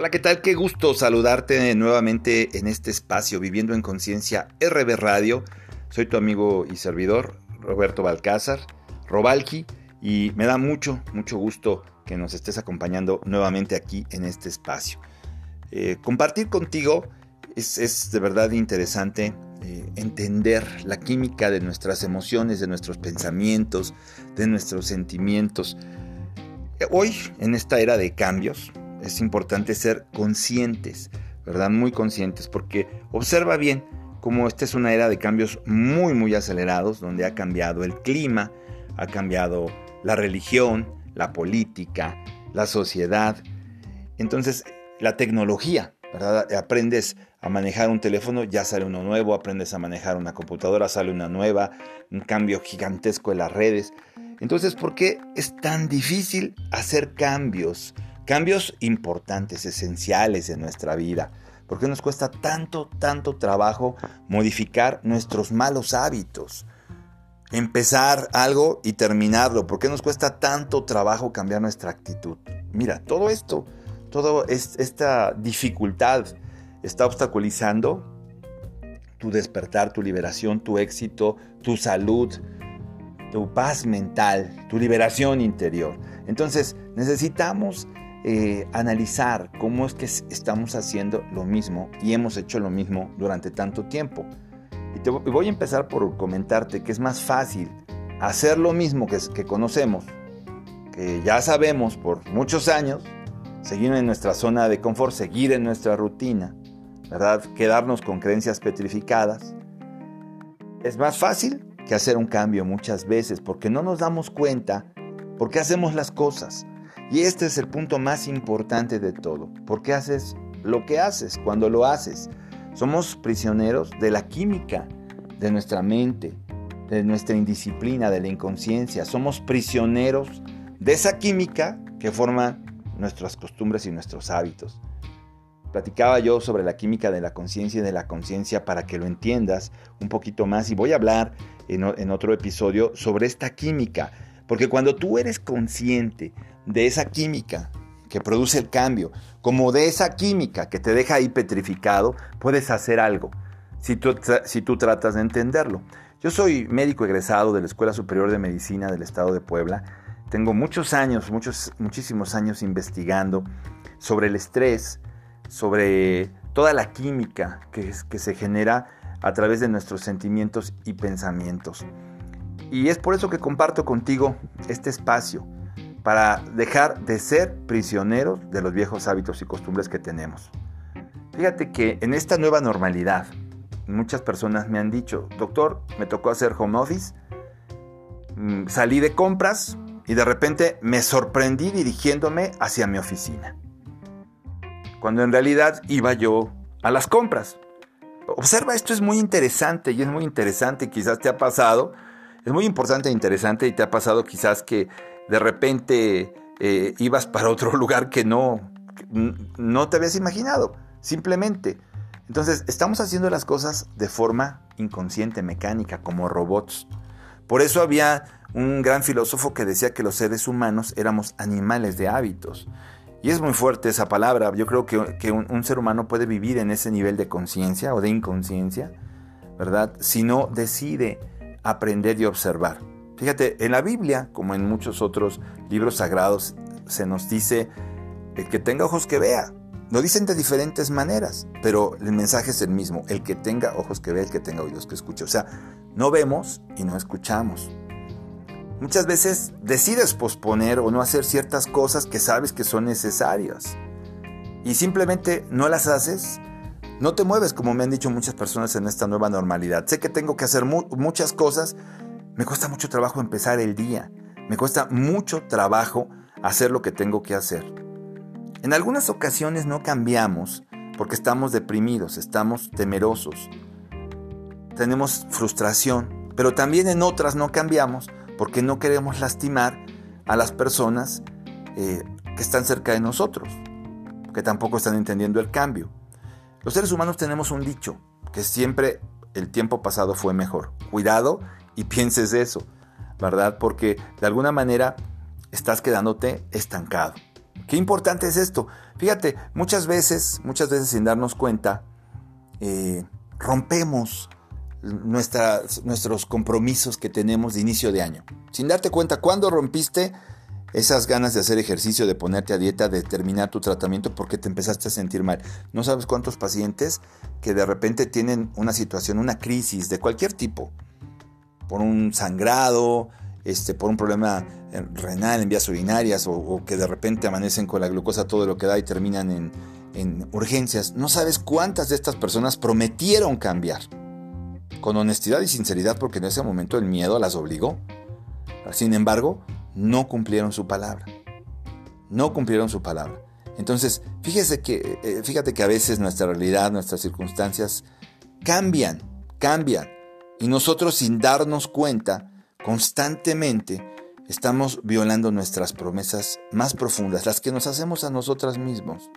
Hola, ¿qué tal? Qué gusto saludarte nuevamente en este espacio Viviendo en Conciencia RB Radio. Soy tu amigo y servidor Roberto Balcázar, Robalki, y me da mucho, mucho gusto que nos estés acompañando nuevamente aquí en este espacio. Eh, compartir contigo es, de verdad interesante eh, entender la química de nuestras emociones, de nuestros pensamientos, de nuestros sentimientos. Hoy, en esta era de cambios, es importante ser conscientes, ¿verdad? Muy conscientes, porque observa bien cómo esta es una era de cambios muy, muy acelerados, donde ha cambiado el clima, ha cambiado la religión, la política, la sociedad. Entonces, la tecnología, ¿verdad? Aprendes a manejar un teléfono, ya sale uno nuevo, aprendes a manejar una computadora, sale una nueva, un cambio gigantesco en las redes. Entonces, ¿por qué es tan difícil hacer cambios? Cambios importantes, esenciales en nuestra vida. ¿Por qué nos cuesta tanto, tanto trabajo modificar nuestros malos hábitos? Empezar algo y terminarlo. ¿Por qué nos cuesta tanto trabajo cambiar nuestra actitud? Mira, todo esto, toda esta dificultad está obstaculizando tu despertar, tu liberación, tu éxito, tu salud, tu paz mental, tu liberación interior. Entonces necesitamos eh, analizar cómo es que estamos haciendo lo mismo y hemos hecho lo mismo durante tanto tiempo. Y te voy a empezar por comentarte que es más fácil hacer lo mismo que, que conocemos, que ya sabemos por muchos años, seguir en nuestra zona de confort, seguir en nuestra rutina, ¿verdad? Quedarnos con creencias petrificadas. Es más fácil que hacer un cambio muchas veces porque no nos damos cuenta por qué hacemos las cosas. Y este es el punto más importante de todo. ¿Por qué haces lo que haces cuando lo haces? Somos prisioneros de la química de nuestra mente, de nuestra indisciplina, de la inconsciencia. Somos prisioneros de esa química que forma nuestras costumbres y nuestros hábitos. Platicaba yo sobre la química de la conciencia y de la conciencia para que lo entiendas un poquito más y voy a hablar en, otro episodio sobre esta química, porque cuando tú eres consciente de esa química que produce el cambio, como de esa química que te deja ahí petrificado, puedes hacer algo si tú, si tú tratas de entenderlo. Yo soy médico egresado de la Escuela Superior de Medicina del Estado de Puebla. Tengo muchos años, muchos, muchísimos años investigando sobre el estrés, sobre toda la química que, que se genera a través de nuestros sentimientos y pensamientos. Y es por eso que comparto contigo este espacio, para dejar de ser prisioneros de los viejos hábitos y costumbres que tenemos. Fíjate que en esta nueva normalidad, muchas personas me han dicho, doctor, me tocó hacer home office, mm, salí de compras y de repente me sorprendí dirigiéndome hacia mi oficina cuando en realidad iba yo a las compras. Observa, esto es muy interesante y es muy interesante, quizás te ha pasado, es muy importante e interesante y te ha pasado quizás que de repente eh, ibas para otro lugar que no, no te habías imaginado, simplemente. Entonces, estamos haciendo las cosas de forma inconsciente, mecánica, como robots. Por eso había un gran filósofo que decía que los seres humanos éramos animales de hábitos. Y es muy fuerte esa palabra. Yo creo que, un, ser humano puede vivir en ese nivel de conciencia o de inconsciencia, ¿verdad? Si no decide aprender y observar. Fíjate, en la Biblia, como en muchos otros libros sagrados, se nos dice, el que tenga ojos que vea. Lo dicen de diferentes maneras, pero el mensaje es el mismo. El que tenga ojos que vea, el que tenga oídos que escuche. O sea, no vemos y no escuchamos. Muchas veces decides posponer o no hacer ciertas cosas que sabes que son necesarias y simplemente no las haces. No te mueves como me han dicho muchas personas en esta nueva normalidad. Sé que tengo que hacer muchas cosas. Me cuesta mucho trabajo empezar el día. Me cuesta mucho trabajo hacer lo que tengo que hacer. En algunas ocasiones no cambiamos porque estamos deprimidos, estamos temerosos, tenemos frustración, pero también en otras no cambiamos porque no queremos lastimar a las personas eh, que están cerca de nosotros, que tampoco están entendiendo el cambio. Los seres humanos tenemos un dicho, que siempre el tiempo pasado fue mejor. Cuidado y pienses eso, ¿verdad? Porque de alguna manera estás quedándote estancado. Qué importante es esto. Fíjate, muchas veces, muchas veces sin darnos cuenta, eh, rompemos nuestros compromisos que tenemos de inicio de año. Sin darte cuenta, ¿cuándo rompiste esas ganas de hacer ejercicio, de ponerte a dieta, de terminar tu tratamiento porque te empezaste a sentir mal? No sabes cuántos pacientes que de repente tienen una situación, una crisis de cualquier tipo, por un sangrado, este, por un problema eh, renal en vías urinarias o, que de repente amanecen con la glucosa todo lo que da y terminan en, en urgencias. No sabes cuántas de estas personas prometieron cambiar con honestidad y sinceridad porque en ese momento el miedo las obligó. Sin embargo, no cumplieron su palabra. No cumplieron su palabra. Entonces, fíjese que, eh, fíjate que a veces nuestra realidad, nuestras circunstancias cambian, cambian. Y nosotros sin darnos cuenta, constantemente estamos violando nuestras promesas más profundas, las que nos hacemos a nosotras mismos,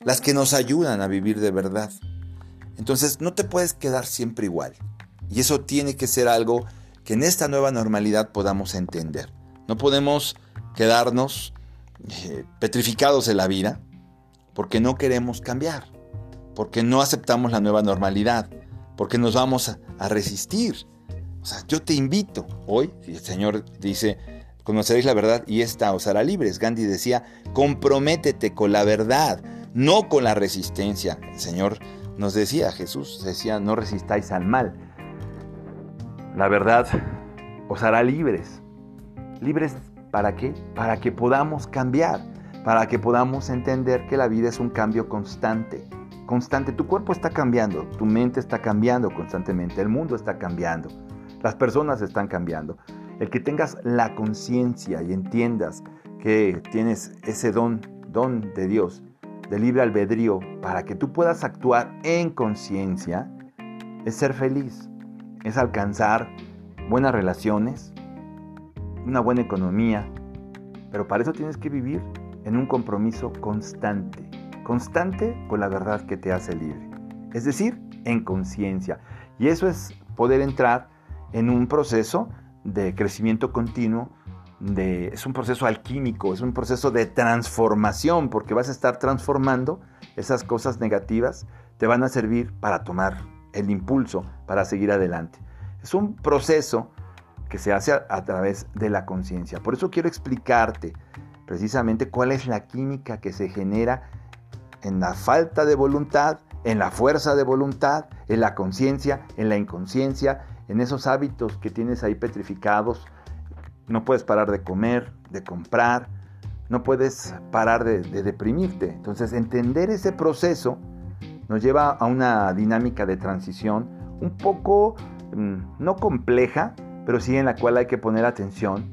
las que nos ayudan a vivir de verdad. Entonces, no te puedes quedar siempre igual. Y eso tiene que ser algo que en esta nueva normalidad podamos entender. No podemos quedarnos eh, petrificados en la vida porque no queremos cambiar, porque no aceptamos la nueva normalidad, porque nos vamos a, resistir. O sea, yo te invito hoy, si el Señor dice, conoceréis la verdad y esta os hará libres. Gandhi decía, comprométete con la verdad, no con la resistencia. El Señor nos decía, Jesús decía, no resistáis al mal, la verdad os hará libres. ¿Libres para qué? Para que podamos cambiar, para que podamos entender que la vida es un cambio constante. Constante, tu cuerpo está cambiando, tu mente está cambiando constantemente, el mundo está cambiando, las personas están cambiando. El que tengas la conciencia y entiendas que tienes ese don, don de Dios, de libre albedrío, para que tú puedas actuar en conciencia, es ser feliz es alcanzar buenas relaciones, una buena economía, pero para eso tienes que vivir en un compromiso constante, constante con la verdad que te hace libre, es decir, en conciencia. Y eso es poder entrar en un proceso de crecimiento continuo, de, es un proceso alquímico, es un proceso de transformación, porque vas a estar transformando esas cosas negativas, te van a servir para tomar el impulso para seguir adelante. Es un proceso que se hace a, través de la conciencia. Por eso quiero explicarte precisamente cuál es la química que se genera en la falta de voluntad, en la fuerza de voluntad, en la conciencia, en la inconsciencia, en esos hábitos que tienes ahí petrificados. No puedes parar de comer, de comprar, no puedes parar de, de deprimirte. Entonces, entender ese proceso nos lleva a una dinámica de transición un poco mm, no compleja, pero sí en la cual hay que poner atención.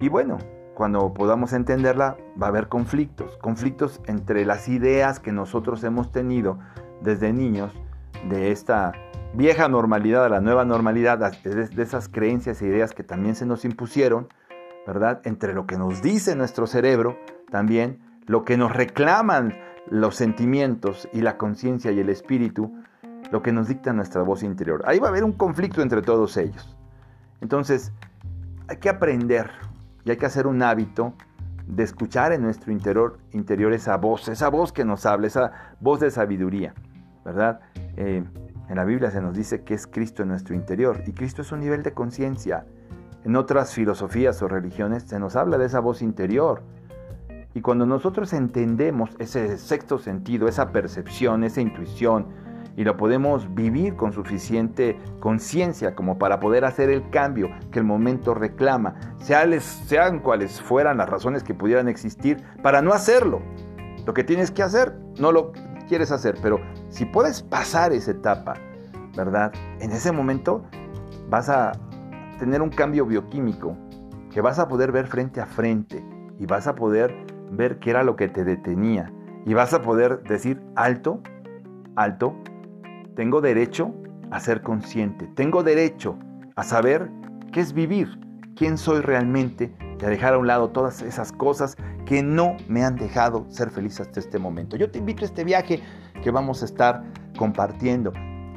Y bueno, cuando podamos entenderla va a haber conflictos, conflictos entre las ideas que nosotros hemos tenido desde niños de esta vieja normalidad a la nueva normalidad, de esas creencias e ideas que también se nos impusieron, ¿verdad? Entre lo que nos dice nuestro cerebro, también lo que nos reclaman los sentimientos y la conciencia y el espíritu, lo que nos dicta nuestra voz interior. Ahí va a haber un conflicto entre todos ellos. Entonces, hay que aprender y hay que hacer un hábito de escuchar en nuestro interior, interior esa voz, esa voz que nos habla, esa voz de sabiduría, ¿verdad? Eh, en la Biblia se nos dice que es Cristo en nuestro interior y Cristo es un nivel de conciencia. En otras filosofías o religiones se nos habla de esa voz interior, y cuando nosotros entendemos ese sexto sentido, esa percepción, esa intuición, y lo podemos vivir con suficiente conciencia como para poder hacer el cambio que el momento reclama, sean cuales fueran las razones que pudieran existir para no hacerlo. Lo que tienes que hacer, no lo quieres hacer, pero si puedes pasar esa etapa, ¿verdad? En ese momento vas a tener un cambio bioquímico que vas a poder ver frente a frente y vas a poder ver qué era lo que te detenía. Y vas a poder decir, alto, alto, tengo derecho a ser consciente, tengo derecho a saber qué es vivir, quién soy realmente y a dejar a un lado todas esas cosas que no me han dejado ser feliz hasta este momento. Yo te invito a este viaje que vamos a estar compartiendo.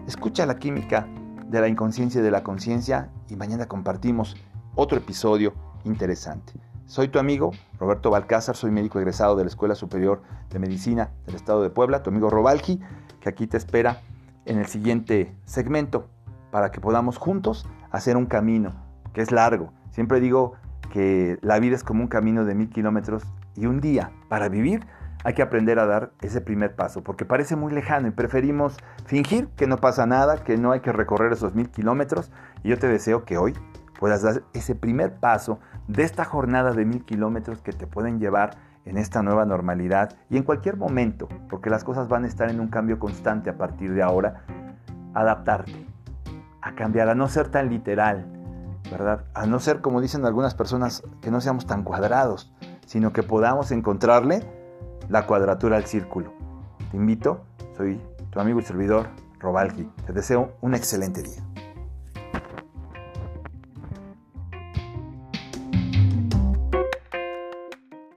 Escucha la química de la inconsciencia y de la conciencia y mañana compartimos otro episodio interesante. Soy tu amigo Roberto Balcázar, soy médico egresado de la Escuela Superior de Medicina del Estado de Puebla, tu amigo Robalki, que aquí te espera en el siguiente segmento para que podamos juntos hacer un camino que es largo. Siempre digo que la vida es como un camino de mil kilómetros y un día para vivir hay que aprender a dar ese primer paso, porque parece muy lejano y preferimos fingir que no pasa nada, que no hay que recorrer esos mil kilómetros. Y yo te deseo que hoy puedas dar ese primer paso de esta jornada de mil kilómetros que te pueden llevar en esta nueva normalidad y en cualquier momento, porque las cosas van a estar en un cambio constante a partir de ahora, adaptarte, a cambiar, a no ser tan literal, ¿verdad? A no ser, como dicen algunas personas, que no seamos tan cuadrados, sino que podamos encontrarle la cuadratura al círculo. Te invito, soy tu amigo y servidor Robalki. Te deseo un excelente día.